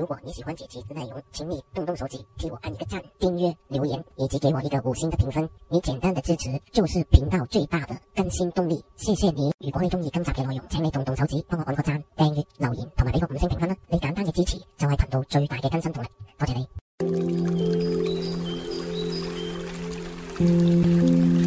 如果你喜欢本期的内容，请你动动手指替我按一个赞、订阅、留言，以及给我一个五星的评分。你简单的支持就是频道最大的更新动力。谢谢你！如果你中意今集嘅内容，请你动动手指帮我按个赞、订阅、留言同埋俾个五星评分啦。你简单嘅支持就系频道最大嘅更新动力。多谢你！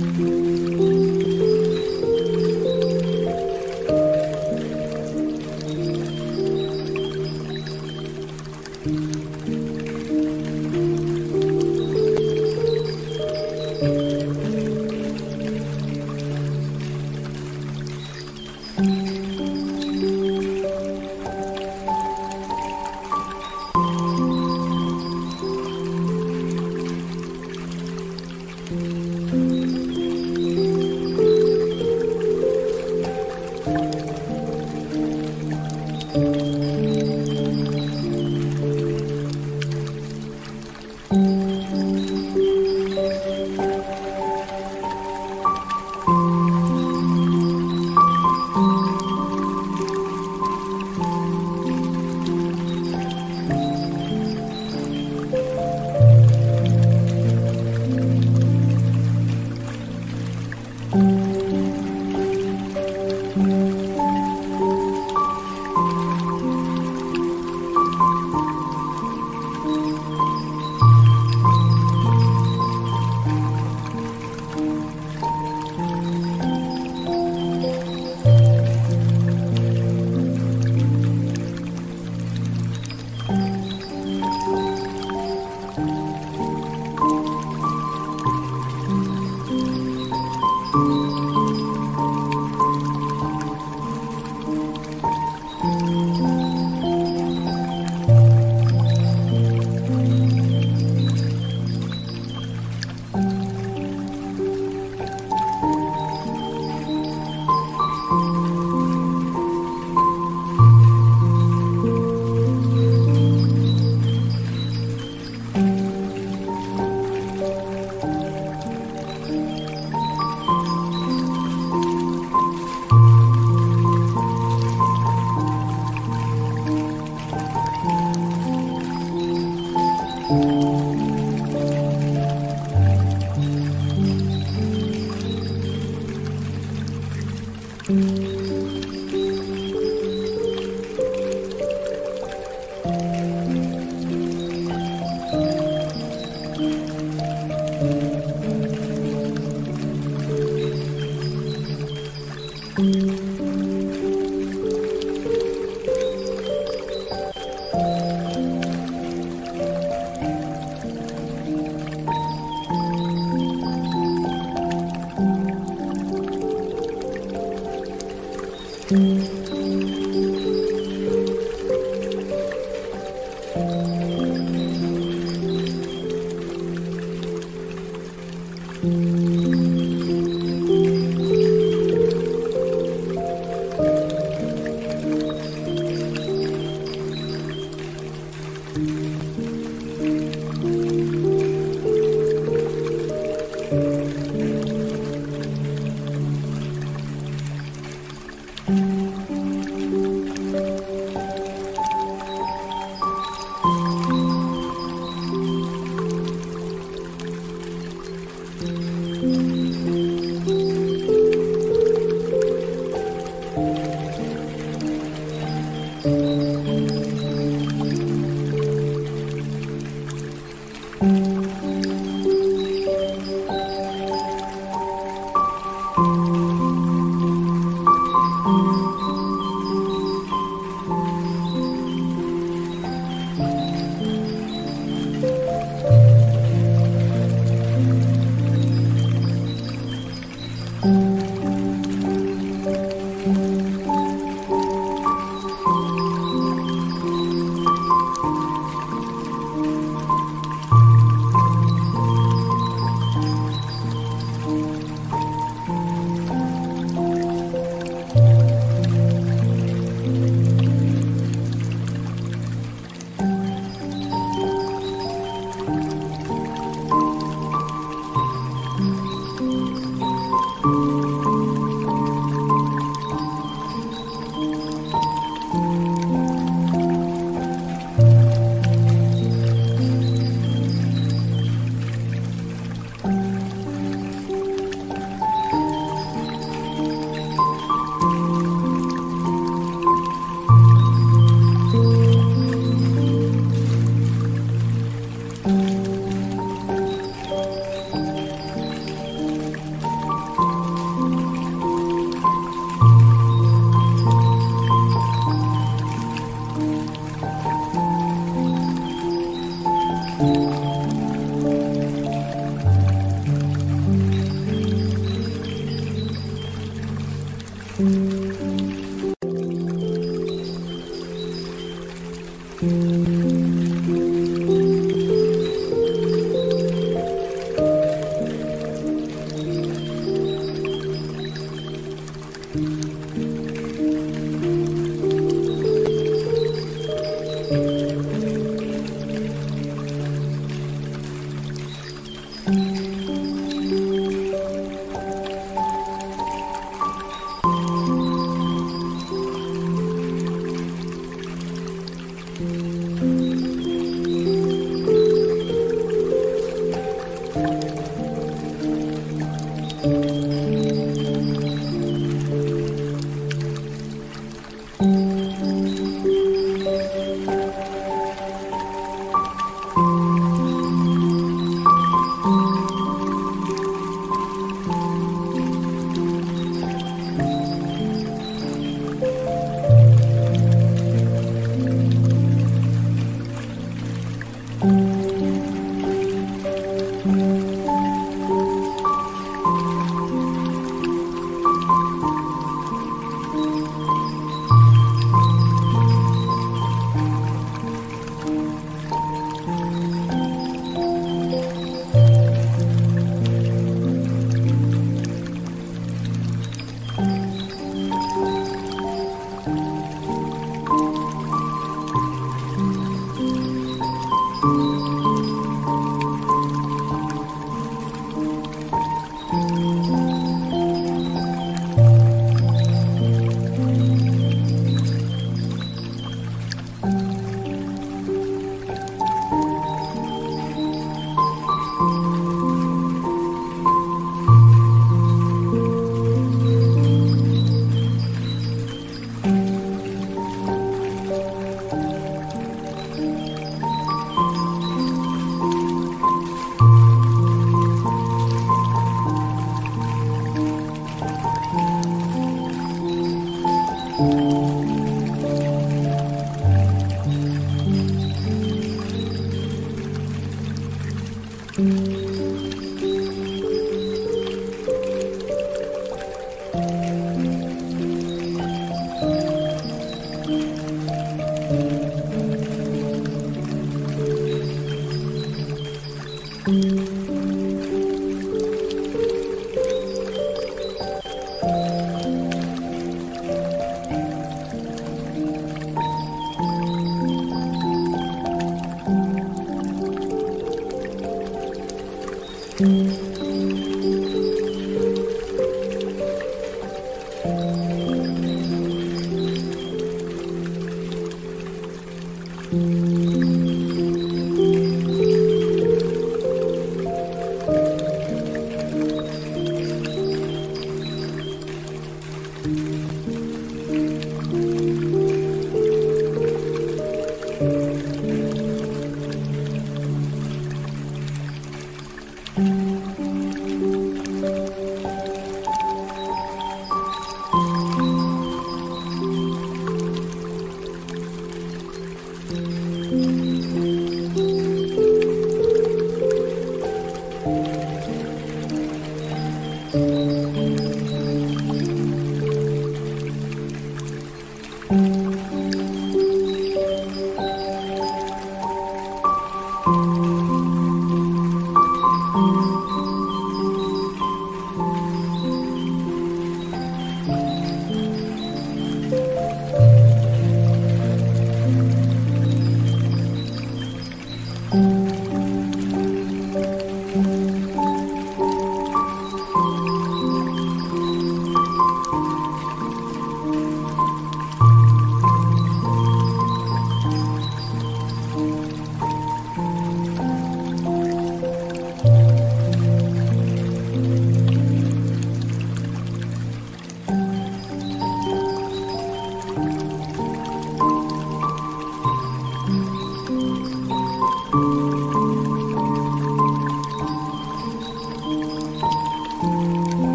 Mm-hmm.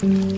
Mm-hmm.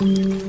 Música hum.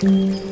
Mm-hmm.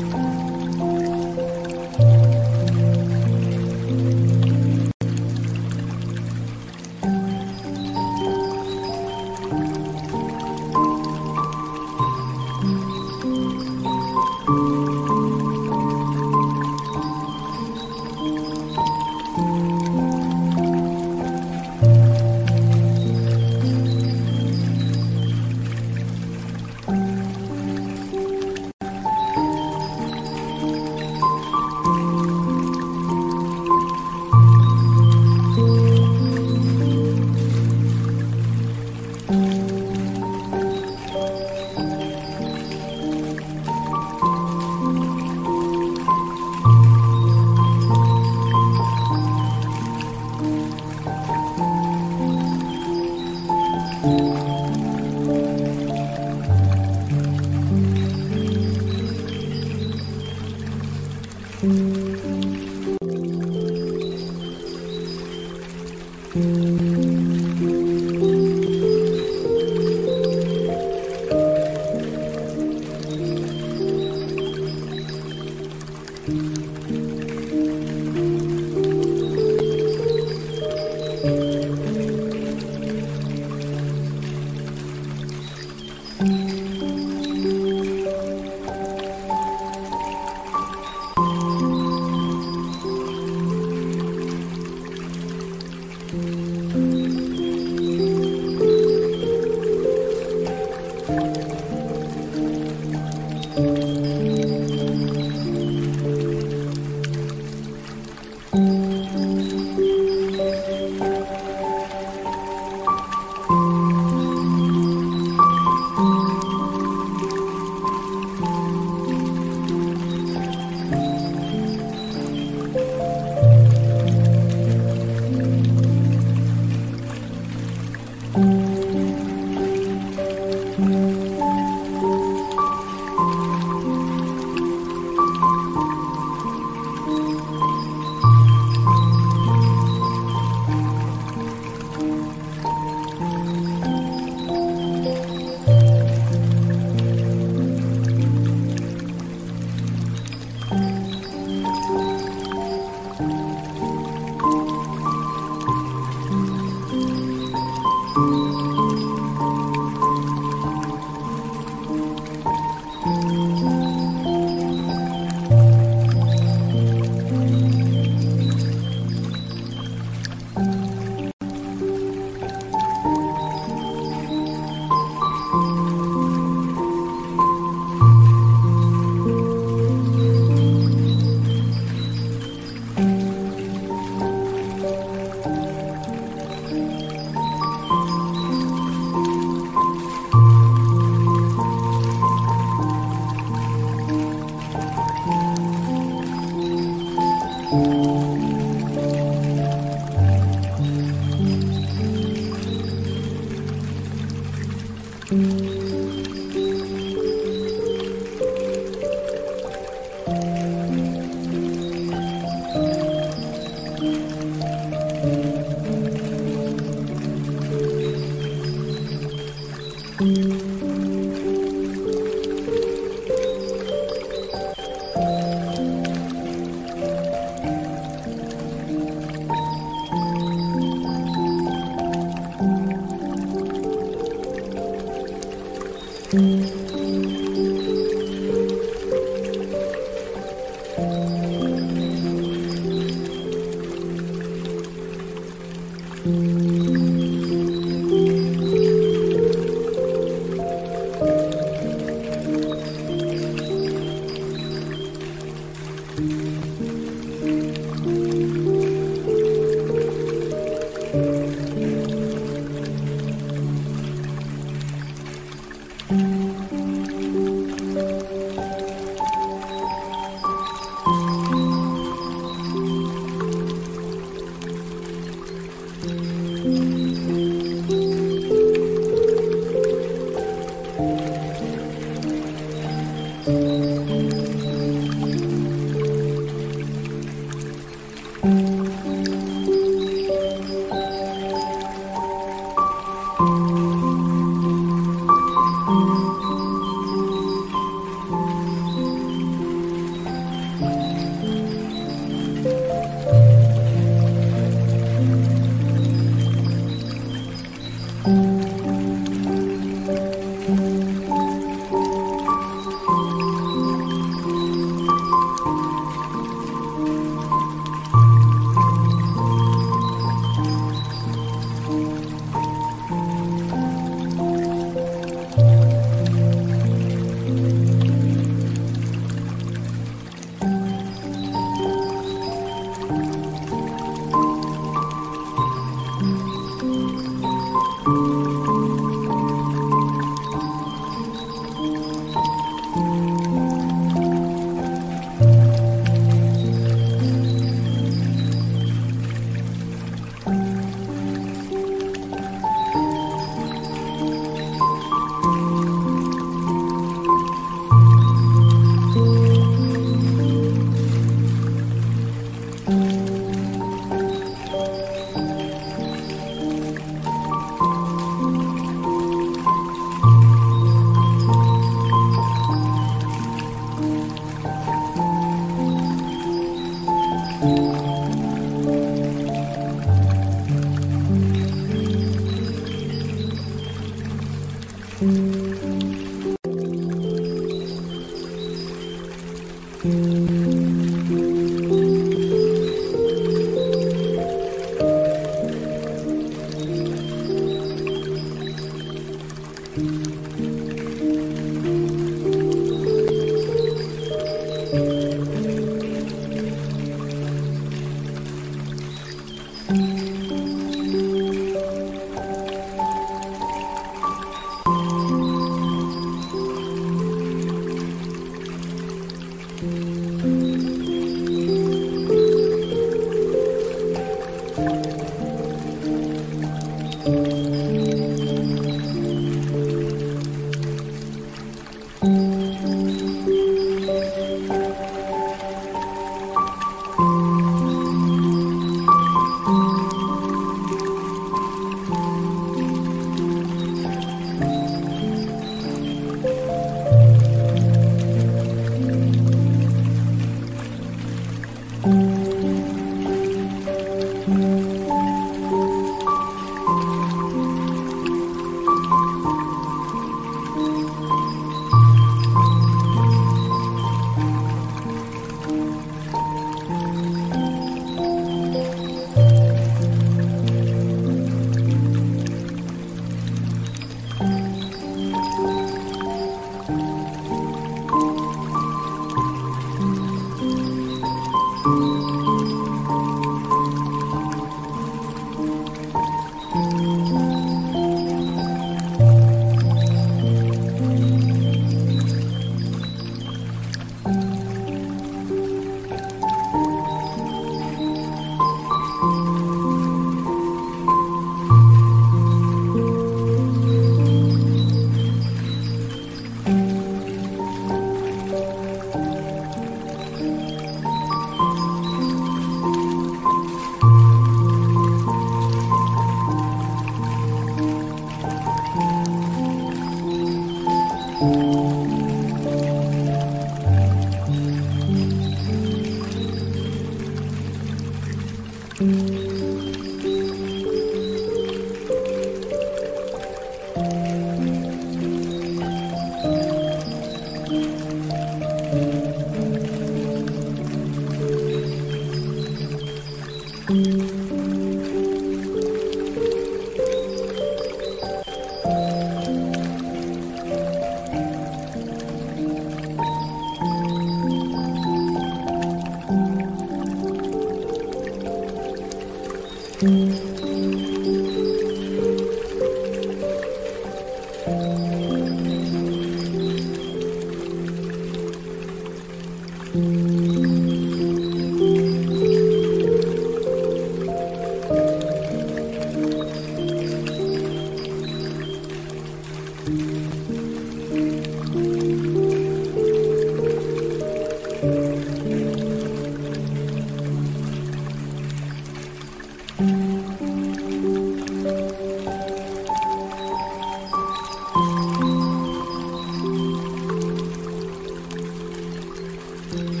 Mm-hmm.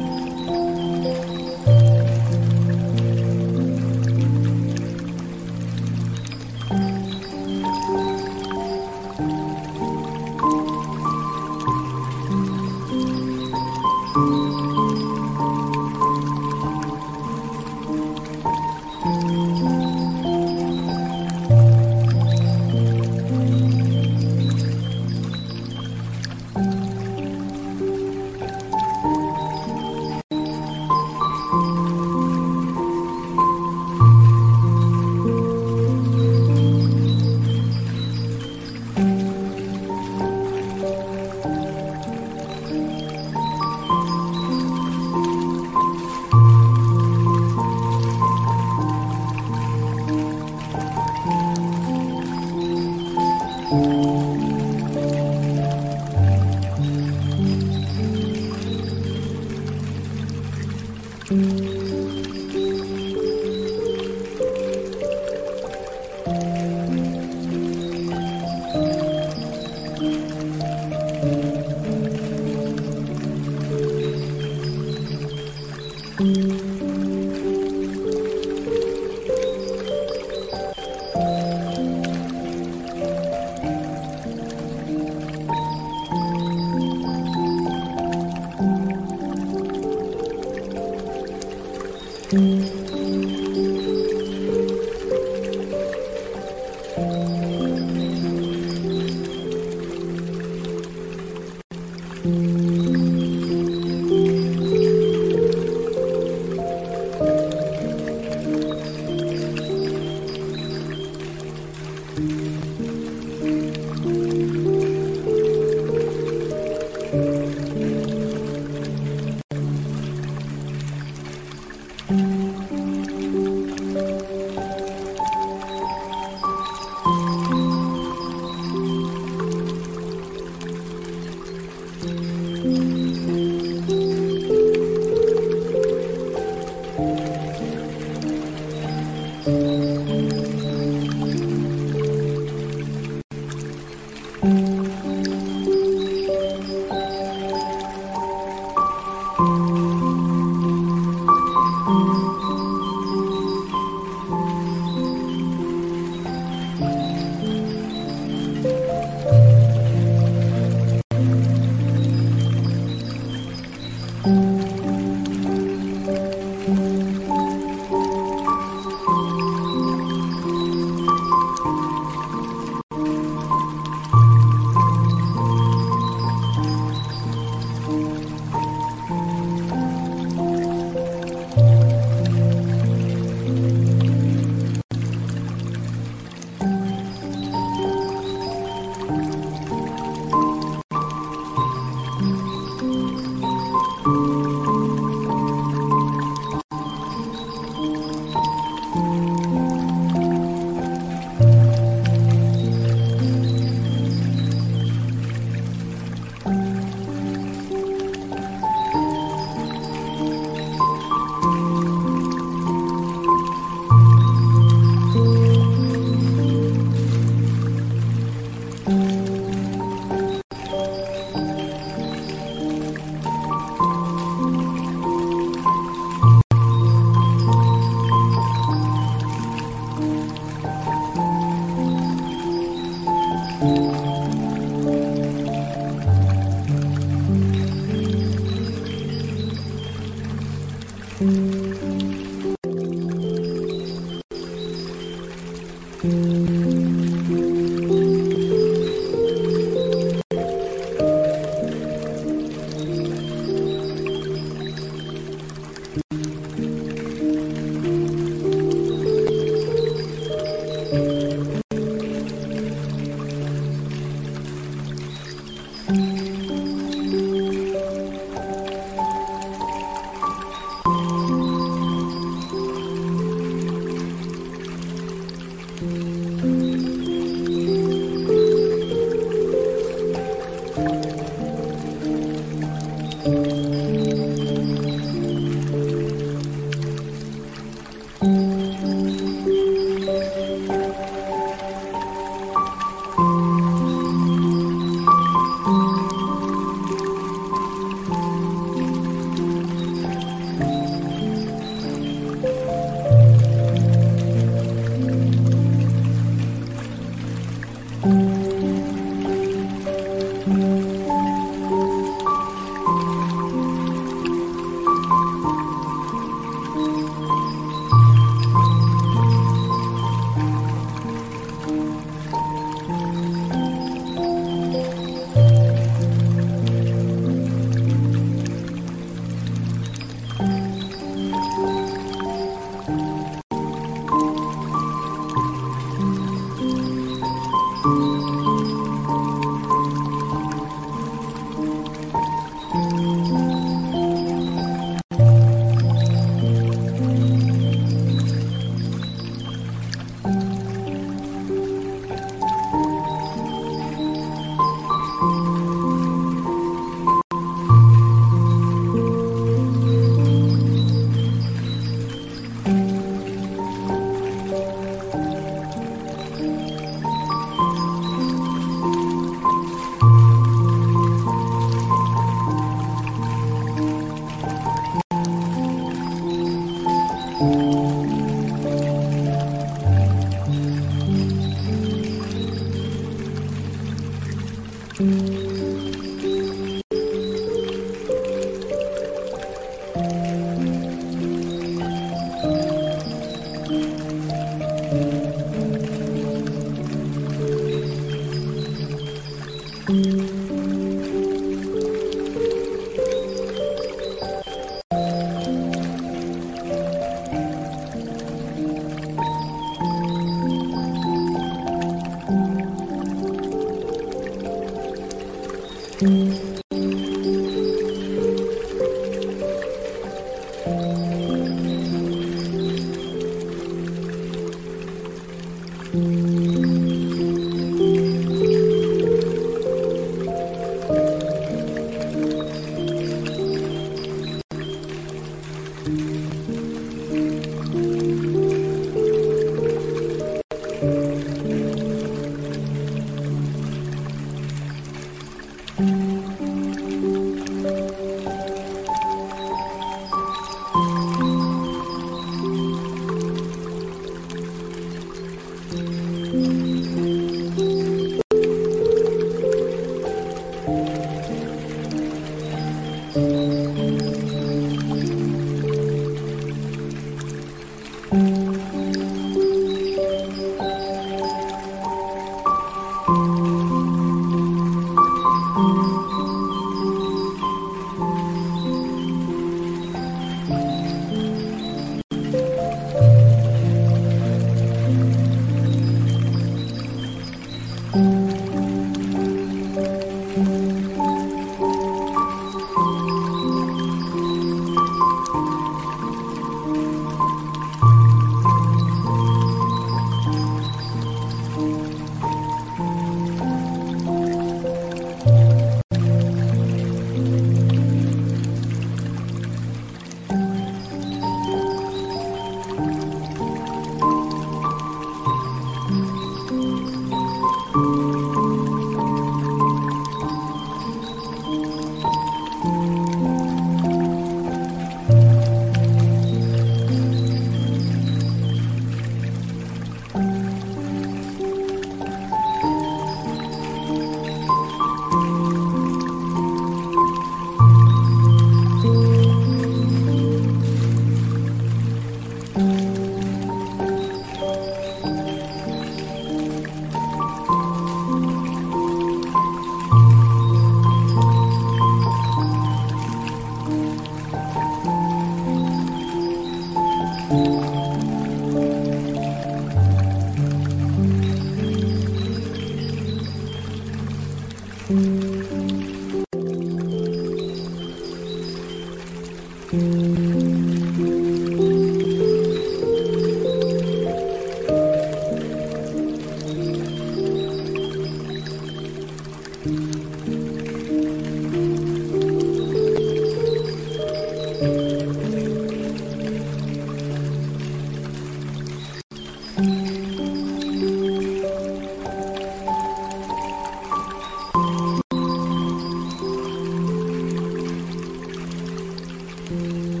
Mm-hmm.